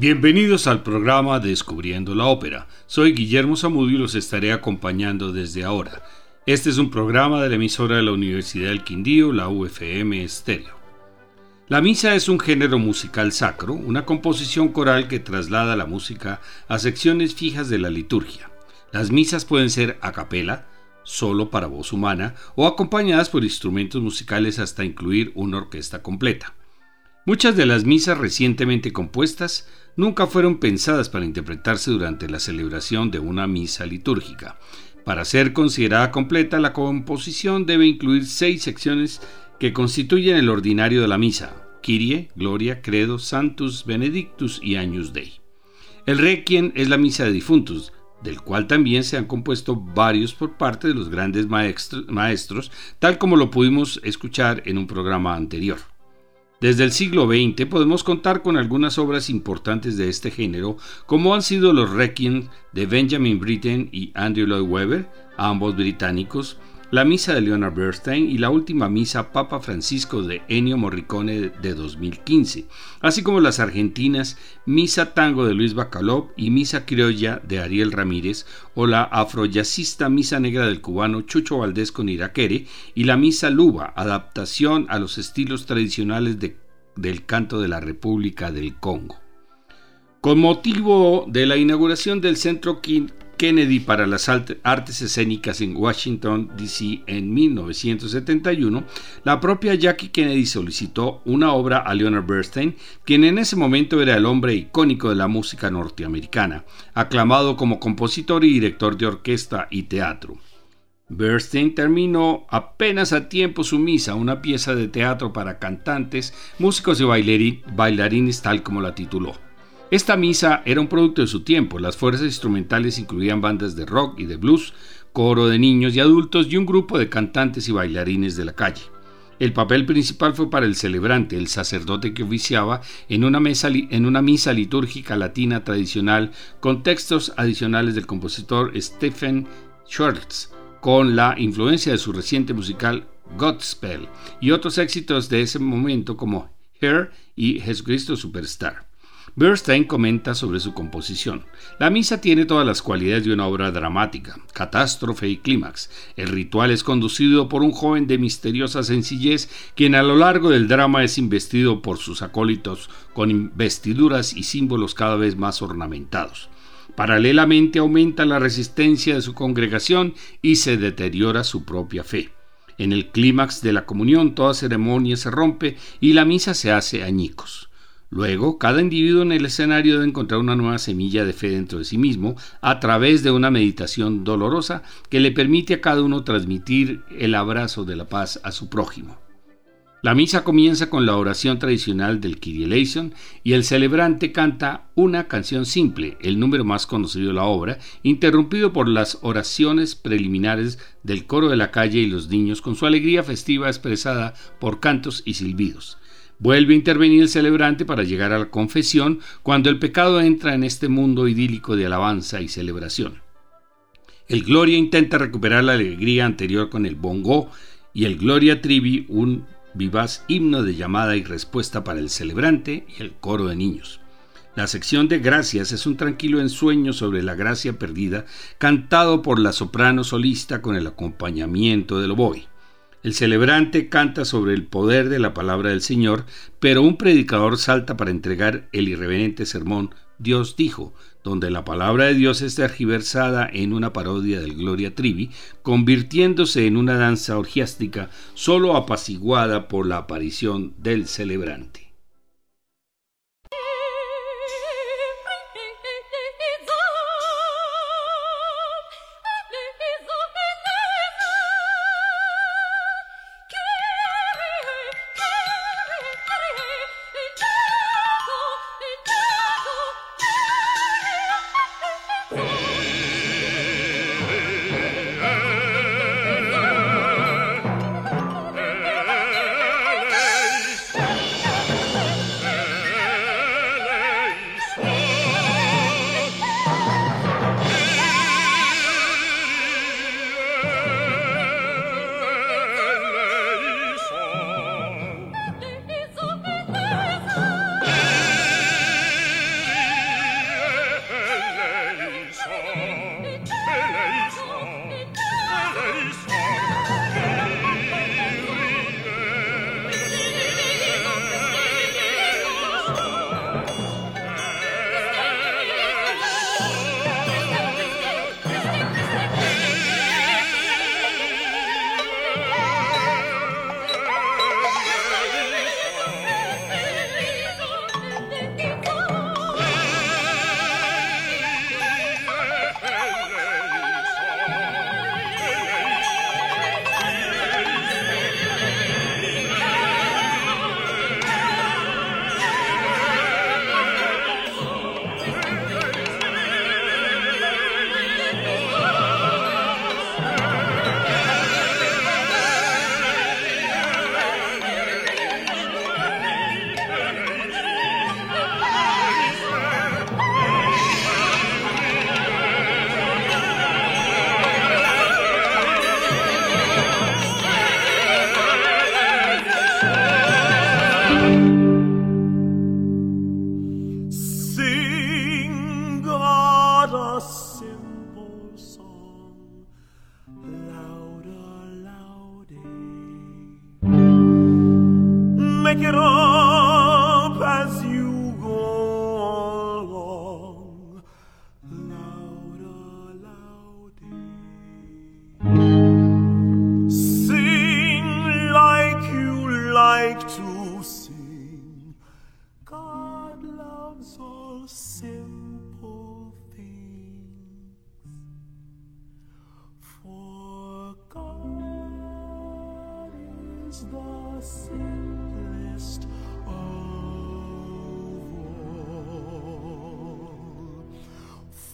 Bienvenidos al programa Descubriendo la Ópera. Soy Guillermo Zamudio y los estaré acompañando desde ahora. Este es un programa de la emisora de la Universidad del Quindío, la UFM Estéreo. La misa es un género musical sacro, una composición coral que traslada la música a secciones fijas de la liturgia. Las misas pueden ser a capela, solo para voz humana, o acompañadas por instrumentos musicales hasta incluir una orquesta completa. Muchas de las misas recientemente compuestas nunca fueron pensadas para interpretarse durante la celebración de una misa litúrgica. Para ser considerada completa, la composición debe incluir seis secciones que constituyen el ordinario de la misa: Kyrie, Gloria, Credo, Santus, Benedictus y Agnus Dei. El Requiem es la misa de difuntos, del cual también se han compuesto varios por parte de los grandes maestros, tal como lo pudimos escuchar en un programa anterior. Desde el siglo XX podemos contar con algunas obras importantes de este género, como han sido los Requiem de Benjamin Britten y Andrew Lloyd Webber, ambos británicos, la Misa de Leonard Bernstein y la última Misa Papa Francisco de Ennio Morricone de 2015, así como las argentinas Misa Tango de Luis Bacalov y Misa Criolla de Ariel Ramírez, o la afroyacista Misa Negra del cubano Chucho Valdés con Iraquere y la Misa Luba, adaptación a los estilos tradicionales del canto de la República del Congo. Con motivo de la inauguración del Centro Kennedy para las Artes Escénicas en Washington, D.C. en 1971, la propia Jackie Kennedy solicitó una obra a Leonard Bernstein, quien en ese momento era el hombre icónico de la música norteamericana, aclamado como compositor y director de orquesta y teatro. Bernstein terminó apenas a tiempo su misa, una pieza de teatro para cantantes, músicos y bailarines tal como la tituló. Esta misa era un producto de su tiempo. Las fuerzas instrumentales incluían bandas de rock y de blues, coro de niños y adultos y un grupo de cantantes y bailarines de la calle. El papel principal fue para el celebrante, el sacerdote que oficiaba en una, misa litúrgica latina tradicional con textos adicionales del compositor Stephen Schwartz, con la influencia de su reciente musical Godspell y otros éxitos de ese momento como Hair y Jesucristo Superstar. Bernstein comenta sobre su composición. La misa tiene todas las cualidades de una obra dramática, catástrofe y clímax. El ritual es conducido por un joven de misteriosa sencillez, quien a lo largo del drama es investido por sus acólitos con vestiduras y símbolos cada vez más ornamentados. Paralelamente aumenta la resistencia de su congregación y se deteriora su propia fe. En el clímax de la comunión toda ceremonia se rompe y la misa se hace añicos. Luego, cada individuo en el escenario debe encontrar una nueva semilla de fe dentro de sí mismo a través de una meditación dolorosa que le permite a cada uno transmitir el abrazo de la paz a su prójimo. La misa comienza con la oración tradicional del Kyrie y el celebrante canta una canción simple, el número más conocido de la obra, interrumpido por las oraciones preliminares del coro de la calle y los niños con su alegría festiva expresada por cantos y silbidos. Vuelve a intervenir el celebrante para llegar a la confesión cuando el pecado entra en este mundo idílico de alabanza y celebración. El Gloria intenta recuperar la alegría anterior con el bongo y el Gloria Trivi, un vivaz himno de llamada y respuesta para el celebrante y el coro de niños. La sección de gracias es un tranquilo ensueño sobre la gracia perdida, cantado por la soprano solista con el acompañamiento del oboe. El celebrante canta sobre el poder de la palabra del Señor, pero un predicador salta para entregar el irreverente sermón Dios dijo, donde la palabra de Dios es tergiversada en una parodia del Gloria Trivi, convirtiéndose en una danza orgiástica solo apaciguada por la aparición del celebrante.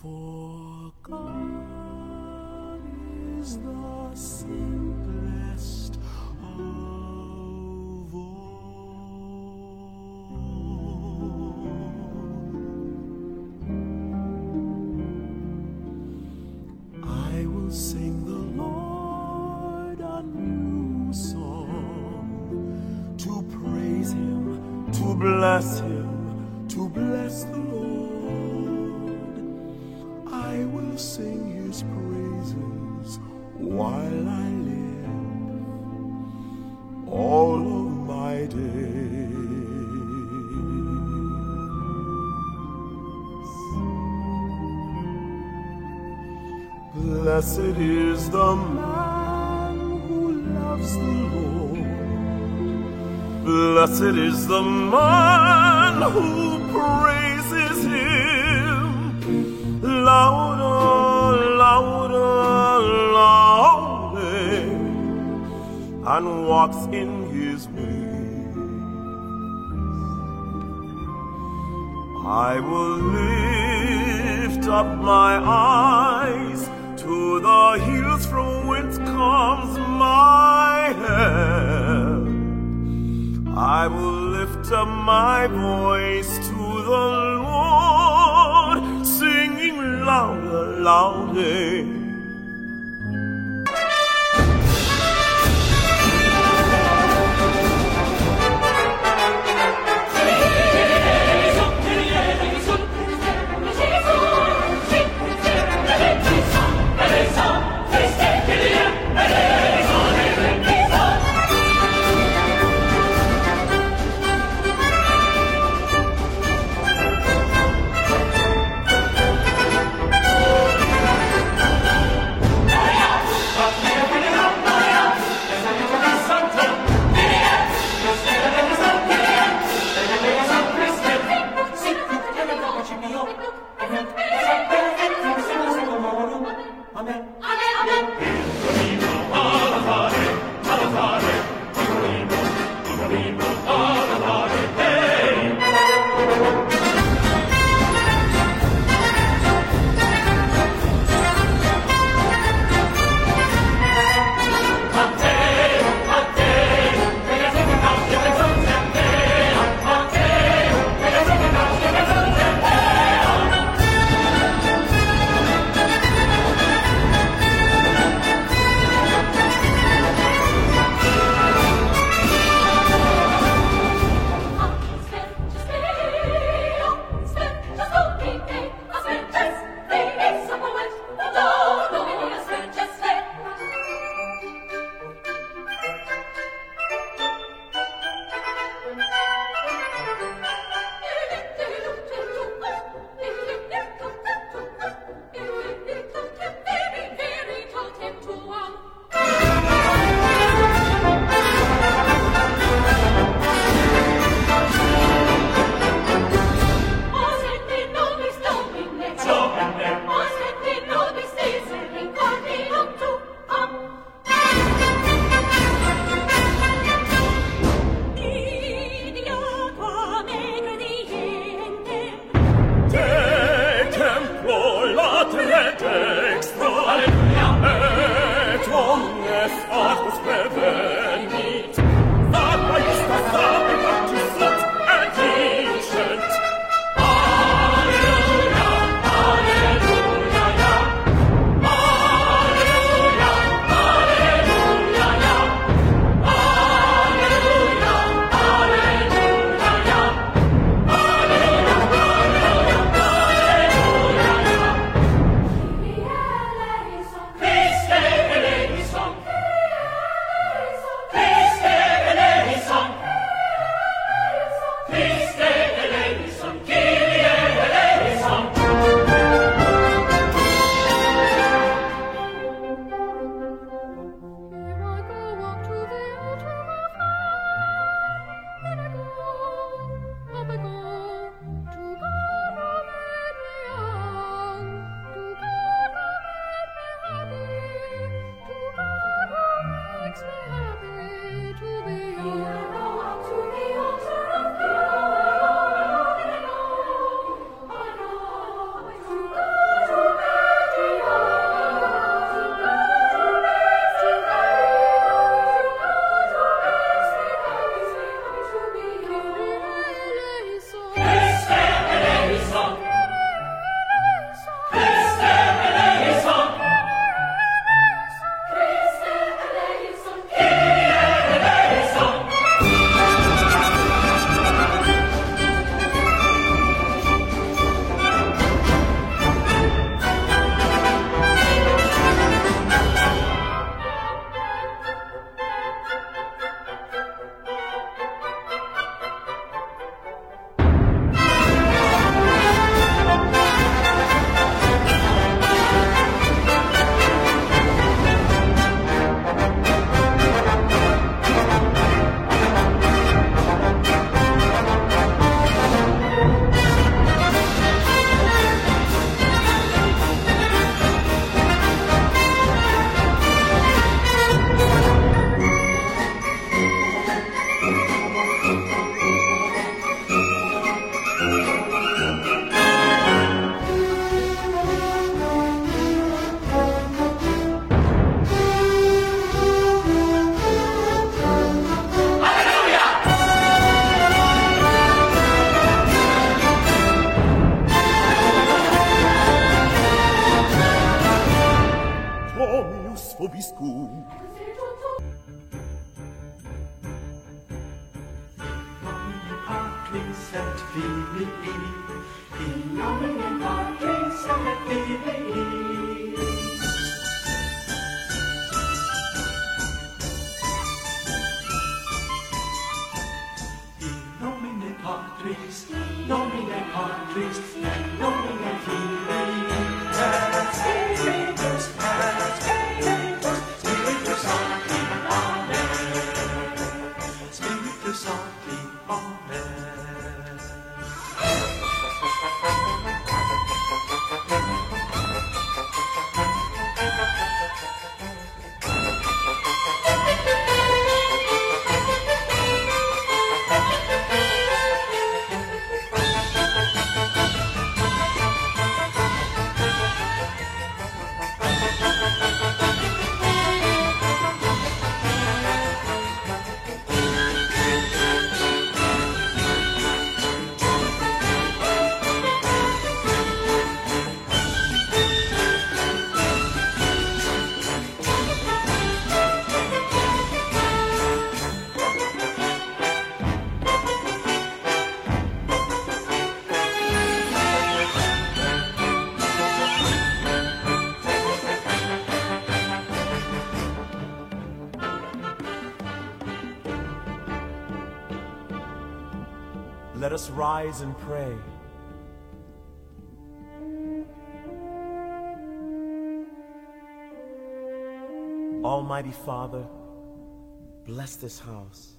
for Blessed is the man who loves the Lord. Blessed is the man who praises him. Louder, louder, louder. And walks in his ways. I will lift up my eyes my voice. Rise and pray. Almighty Father, bless this house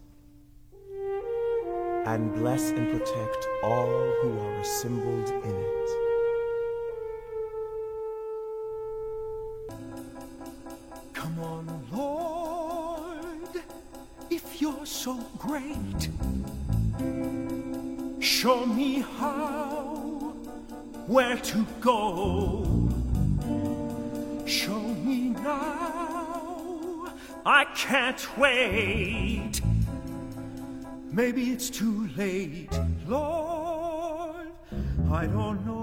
and bless and protect all who are assembled in it. Come on, Lord, if you're so great, show me how, where to go. Show me now, I can't wait. Maybe it's too late, Lord, I don't know.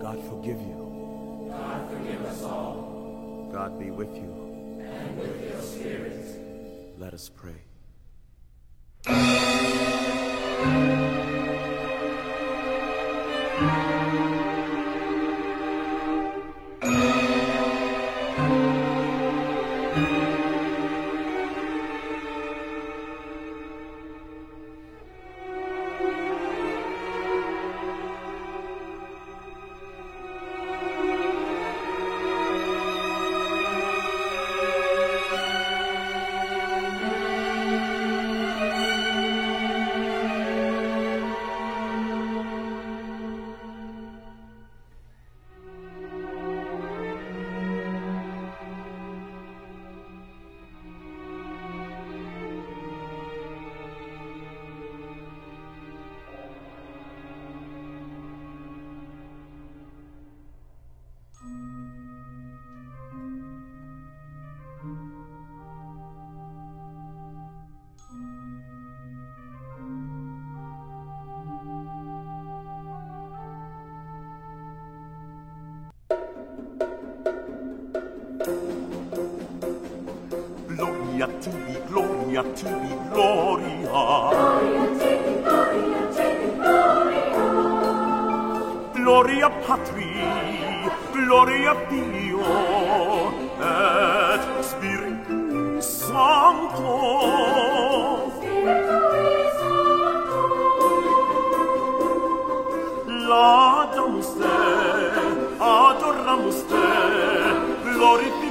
God forgive you. God forgive us all. God be with you. With your spirit. Let us pray. gloria tibi gloria gloria. Gloria gloria gloria patri gloria dio et spiritus sancto. Spiritus sancto laudamus te adoramus te glorificamus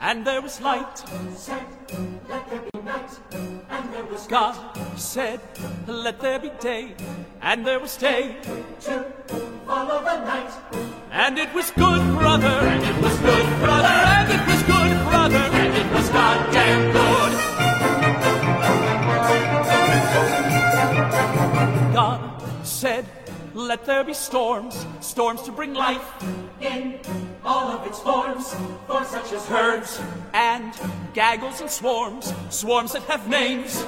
and there was light. Said, let there be night, and there was God said, Let there be day, and there was day. to follow the night. And it was good, brother, and it was good, brother, and it was good, brother, and it was goddamn good. God said, Let there be storms, storms to bring life, In all of its forms, for such as herds and gaggles and swarms, swarms that have names.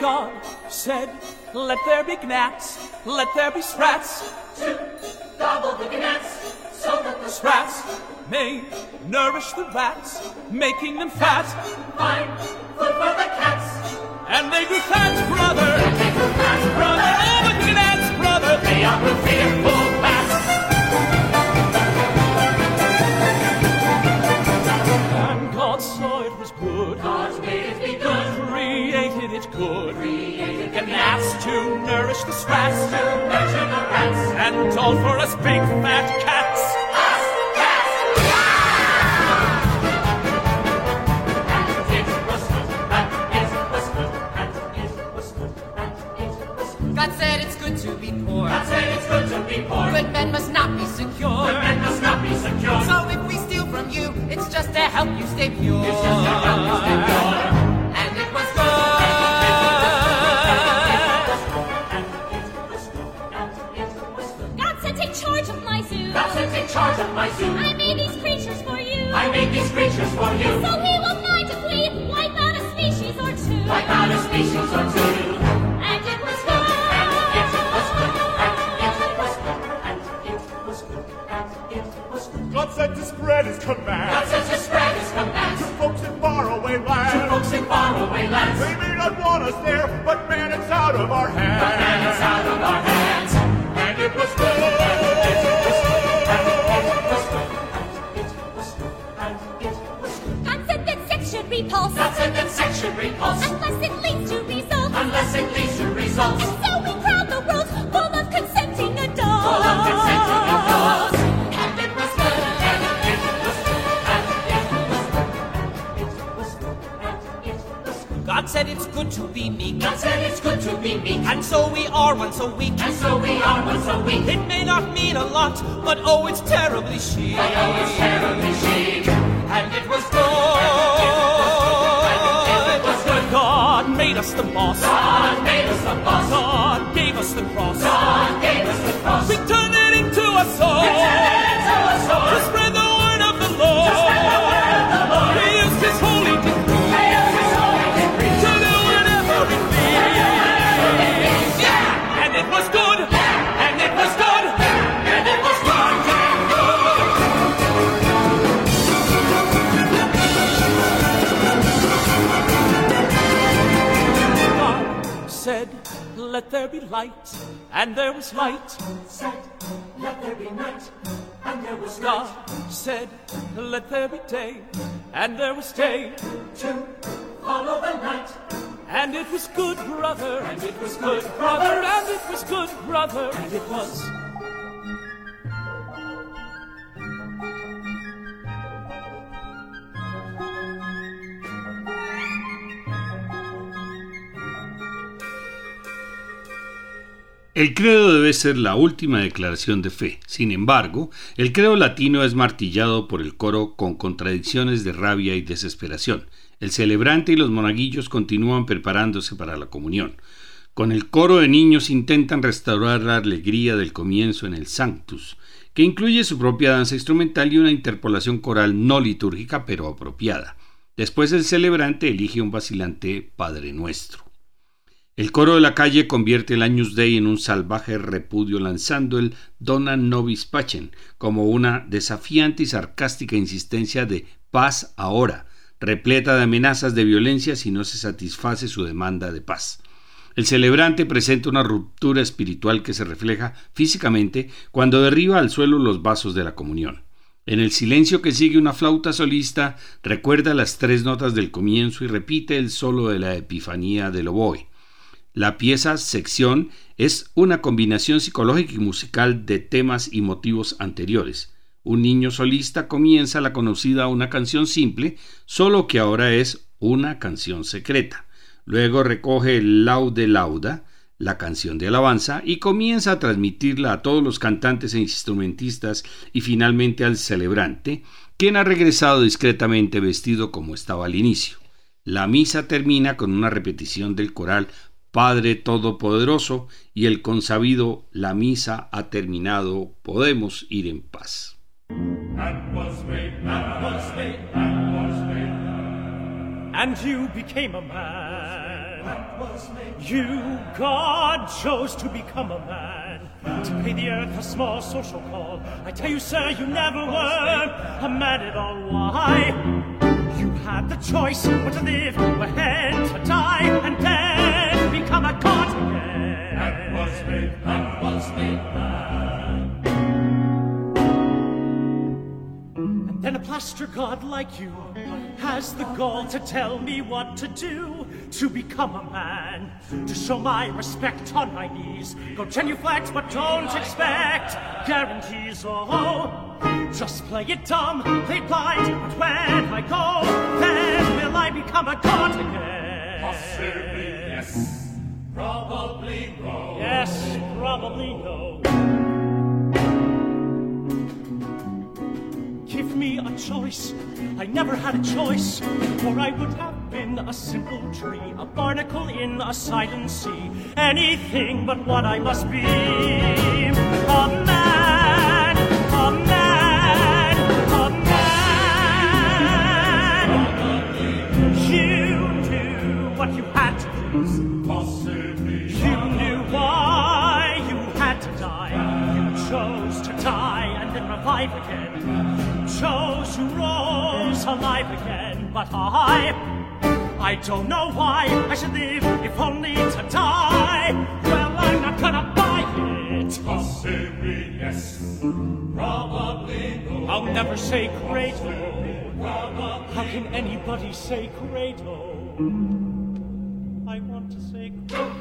God said, Let there be gnats, let there be sprats, To gobble the gnats, so that the sprats may nourish the rats, making them fat, Fine food for the cats. and they grew fat, brother. They grew fat, brother. Oh, but the gnats, brother, they are fearful nourish the sprats, to nurture the rats. and all for us big fat cats. Us cats! And it was good, and it was good, and it was good, and it was good. God said it's good to be poor. God said it's good to be poor. Good men must not be secure. Good men must not be secure. So if we steal from you, it's just to help you stay pure. It's just to help you stay pure. Charge of my zoo. I made these creatures for you. I made these creatures for you. So he will find if we wipe out a species or two. Wipe out a species or two. Repulse. God said that sex repulse Unless it leads to results. unless it leads to results. And so we crowd the world full of consenting adults. Full of consenting adults. And it was good. And it was good. And it was good. And it was good. God said it's good to be meek, God said it's good to be meek. and so we are once a week. And so we are once a week. It may not mean a lot, but oh, it's terribly chic. But oh, it's terribly chic. And it us the boss. God made us the boss. God gave us the cross. God gave us the cross. Light, and there was light. Said, let there be night. And there was God night. said, Let there be day, and there was day. To follow the night. And it was good, brother, and it was good, brother, and it was good, brother, and it was. El credo debe ser la última declaración de fe. Sin embargo, el credo latino es martillado por el coro con contradicciones de rabia y desesperación. El celebrante y los monaguillos continúan preparándose para la comunión. Con el coro de niños intentan restaurar la alegría del comienzo en el Sanctus, que incluye su propia danza instrumental y una interpolación coral no litúrgica pero apropiada. Después el celebrante elige un vacilante Padre Nuestro. El coro de la calle convierte el Años Day en un salvaje repudio lanzando el Dona Nobis Pacem como una desafiante y sarcástica insistencia de paz ahora, repleta de amenazas de violencia si no se satisface su demanda de paz. El celebrante presenta una ruptura espiritual que se refleja físicamente cuando derriba al suelo los vasos de la comunión. En el silencio que sigue una flauta solista recuerda las tres notas del comienzo y repite el solo de la Epifanía del oboe. La pieza sección es una combinación psicológica y musical de temas y motivos anteriores. Un niño solista comienza la conocida una canción simple, solo que ahora es una canción secreta. Luego recoge el laude lauda, la canción de alabanza, y comienza a transmitirla a todos los cantantes e instrumentistas y finalmente al celebrante, quien ha regresado discretamente vestido como estaba al inicio. La misa termina con una repetición del coral Padre Todopoderoso y el consabido La misa ha terminado, podemos ir en paz. And you became a man. You, God, chose to become a man. To pay the earth a small social call. I tell you, sir, you never were a man at all. Why? You had the choice what to live, ahead to die, and then become a god again. That was made, that was made. And then a plaster god like you has the gall to tell me what to do to become a man. To show my respect on my knees. Go genuflect, but don't expect guarantees. Oh, just play it dumb, play it blind. But when I go, then will I become a god again? Probably no. Yes, probably no. Give me a choice. I never had a choice, for I would have been a simple tree, a barnacle in a silent sea, anything but what I must be. A revive again. You chose to rose alive again. But I, I don't know why I should live if only to die. Well, I'm not gonna buy it. Possibly yes, probably no. I'll never say Credo. How can anybody say Credo? I want to say Credo.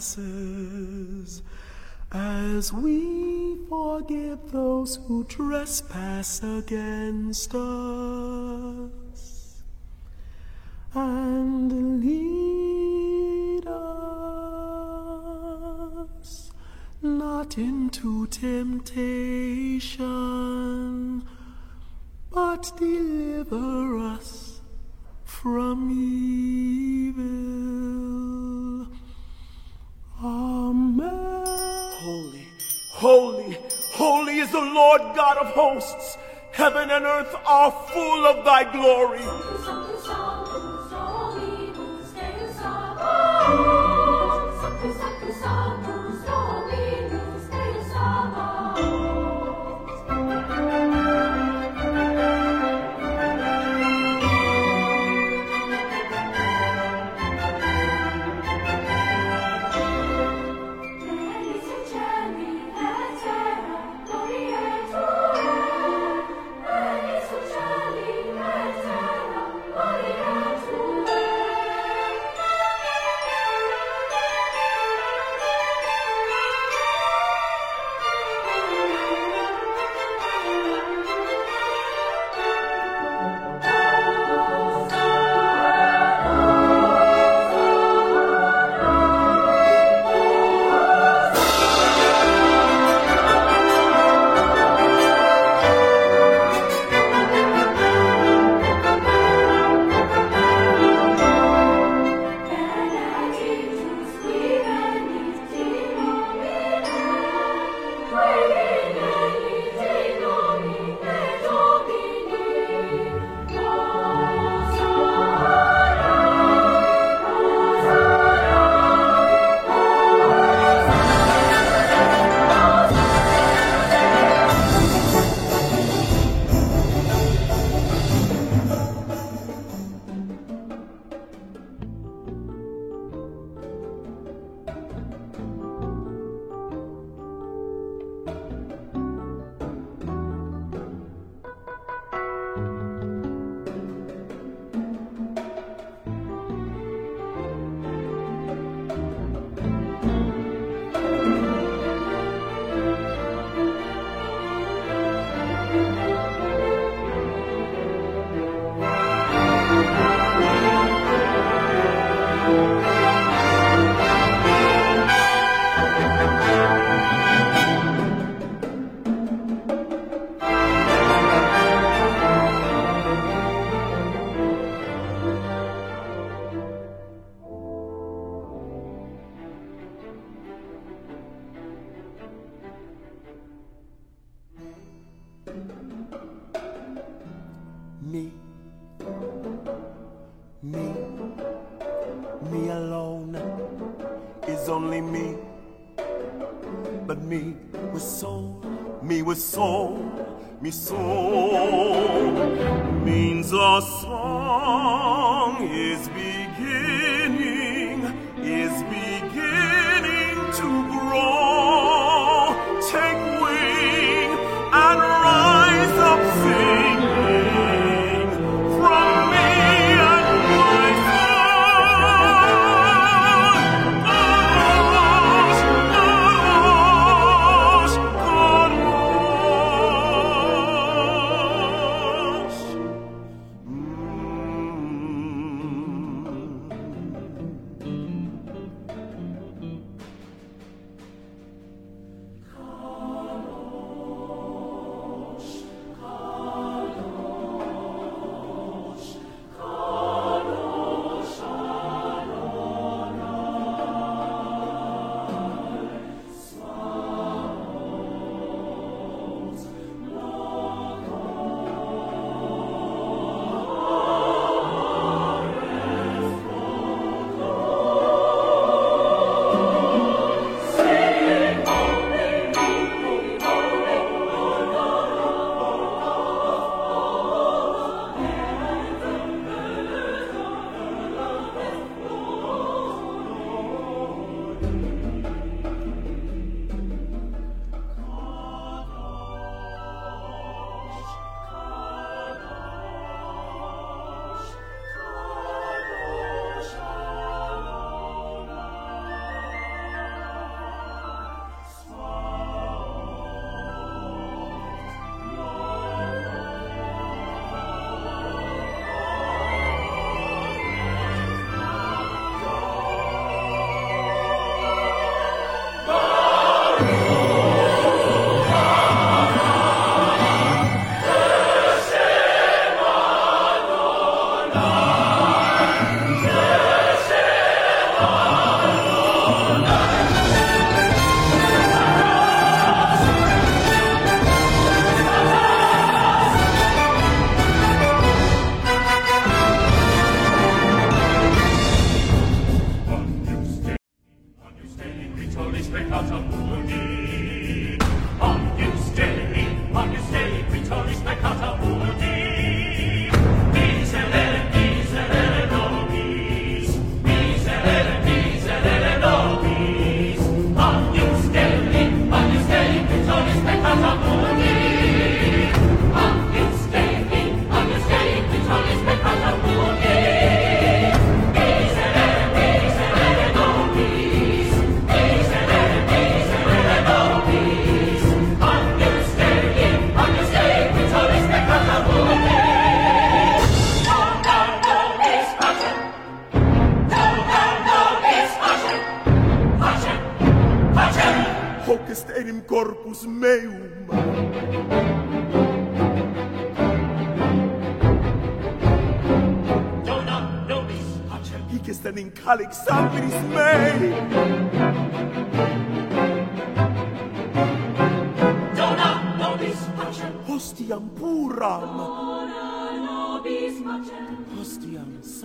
Trespasses, as we forgive those who trespass against us. And lead us not into temptation, but deliver us from evil. Holy, holy, holy is the Lord God of hosts. Heaven and earth are full of thy glory.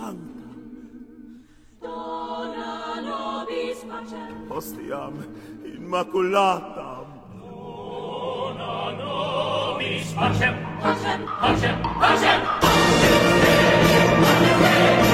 sancta. Dona nobis pacem. Postiam immaculatam. Dona nobis pacem, pacem. pacem. pacem. pacem.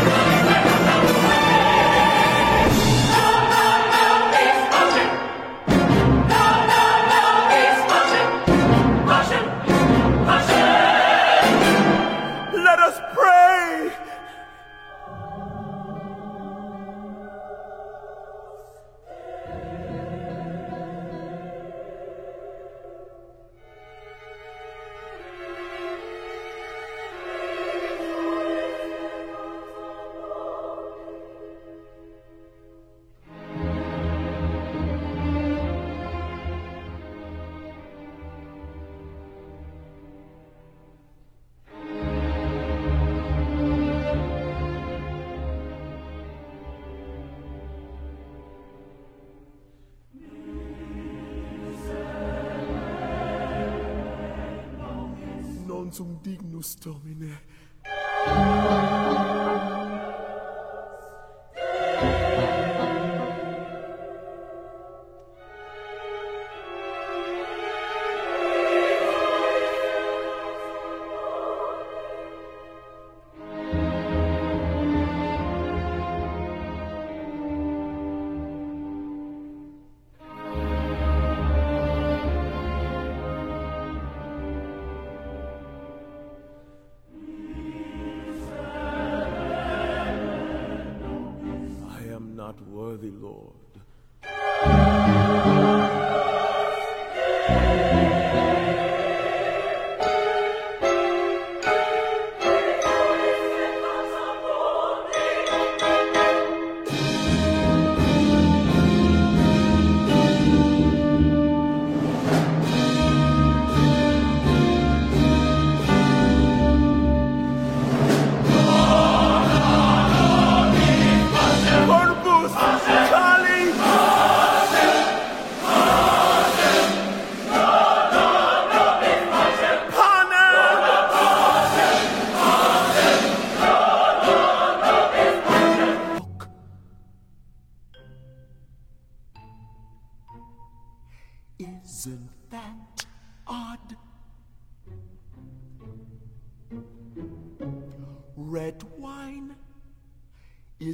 Dignus Domine.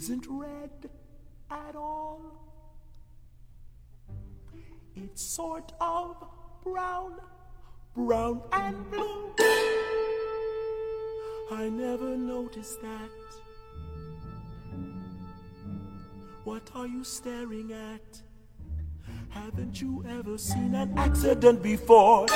Isn't red at all. It's sort of brown, brown and blue. I never noticed that. What are you staring at? Haven't you ever seen an accident before?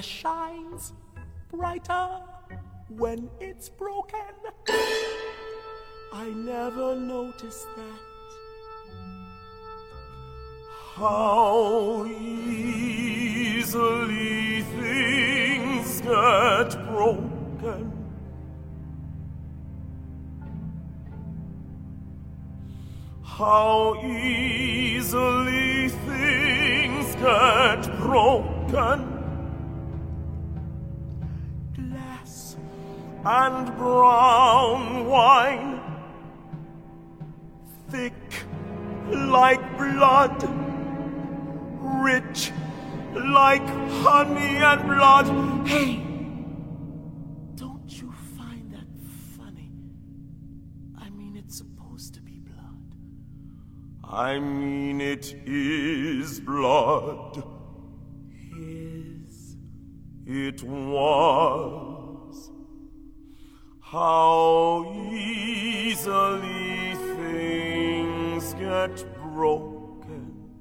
Shines brighter when it's broken. I never noticed that. How easily things get broken. How easily things get broken. And brown wine, thick like blood, rich like honey and blood. Hey, don't you find that funny? I mean, it's supposed to be blood. I mean, it is blood. Is it was? How easily things get broken.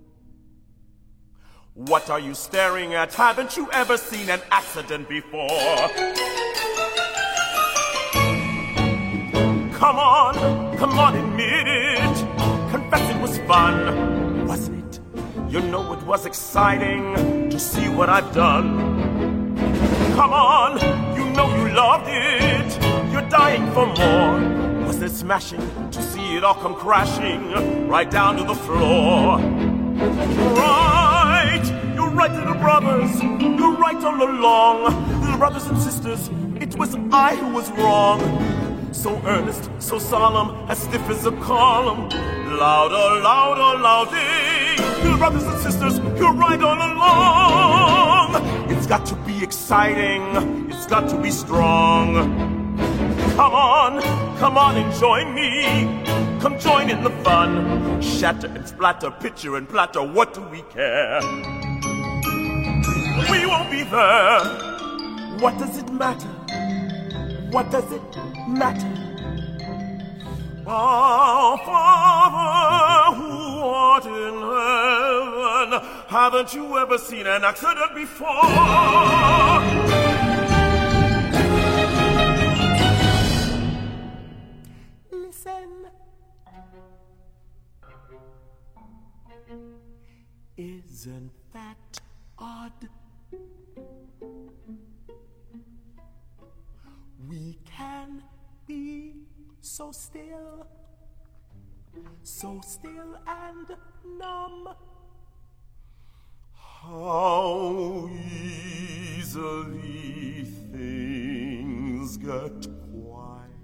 What are you staring at? Haven't you ever seen an accident before? Come on, come on, admit it. Confess it was fun, wasn't it? You know it was exciting to see what I've done. Come on, you know you loved it. Dying for more. Was it smashing to see it all come crashing right down to the floor? Right, you're right, little brothers. You're right all along. Little brothers and sisters, it was I who was wrong. So earnest, so solemn, as stiff as a column. Louder, louder, louder. Little brothers and sisters, you're right all along. It's got to be exciting. It's got to be strong. Come on, come on and join me. Come join in the fun. Shatter and splatter, pitcher and platter, what do we care? We won't be there. What does it matter? What does it matter? Our Father who art in heaven, haven't you ever seen an accident before? Isn't that odd? We can be so still, so still and numb. How easily things get quiet.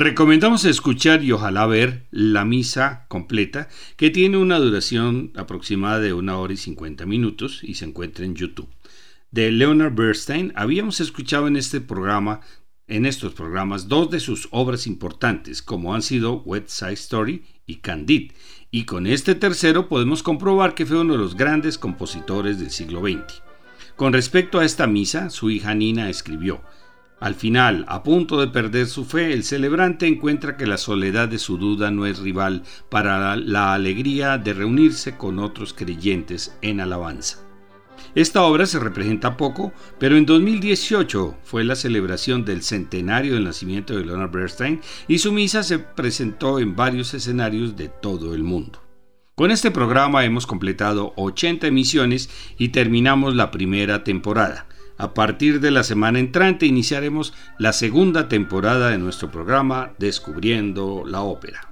Recomendamos escuchar y ojalá ver la misa completa, que tiene una duración aproximada de una hora y 50 minutos y se encuentra en YouTube. De Leonard Bernstein habíamos escuchado en este programa, en estos programas, dos de sus obras importantes, como han sido West Side Story y Candide, y con este tercero podemos comprobar que fue uno de los grandes compositores del siglo XX. Con respecto a esta misa, su hija Nina escribió, al final, a punto de perder su fe, el celebrante encuentra que la soledad de su duda no es rival para la alegría de reunirse con otros creyentes en alabanza. Esta obra se representa poco, pero en 2018 fue la celebración del centenario del nacimiento de Leonard Bernstein y su misa se presentó en varios escenarios de todo el mundo. Con este programa hemos completado 80 emisiones y terminamos la primera temporada. A partir de la semana entrante iniciaremos la segunda temporada de nuestro programa Descubriendo la Ópera.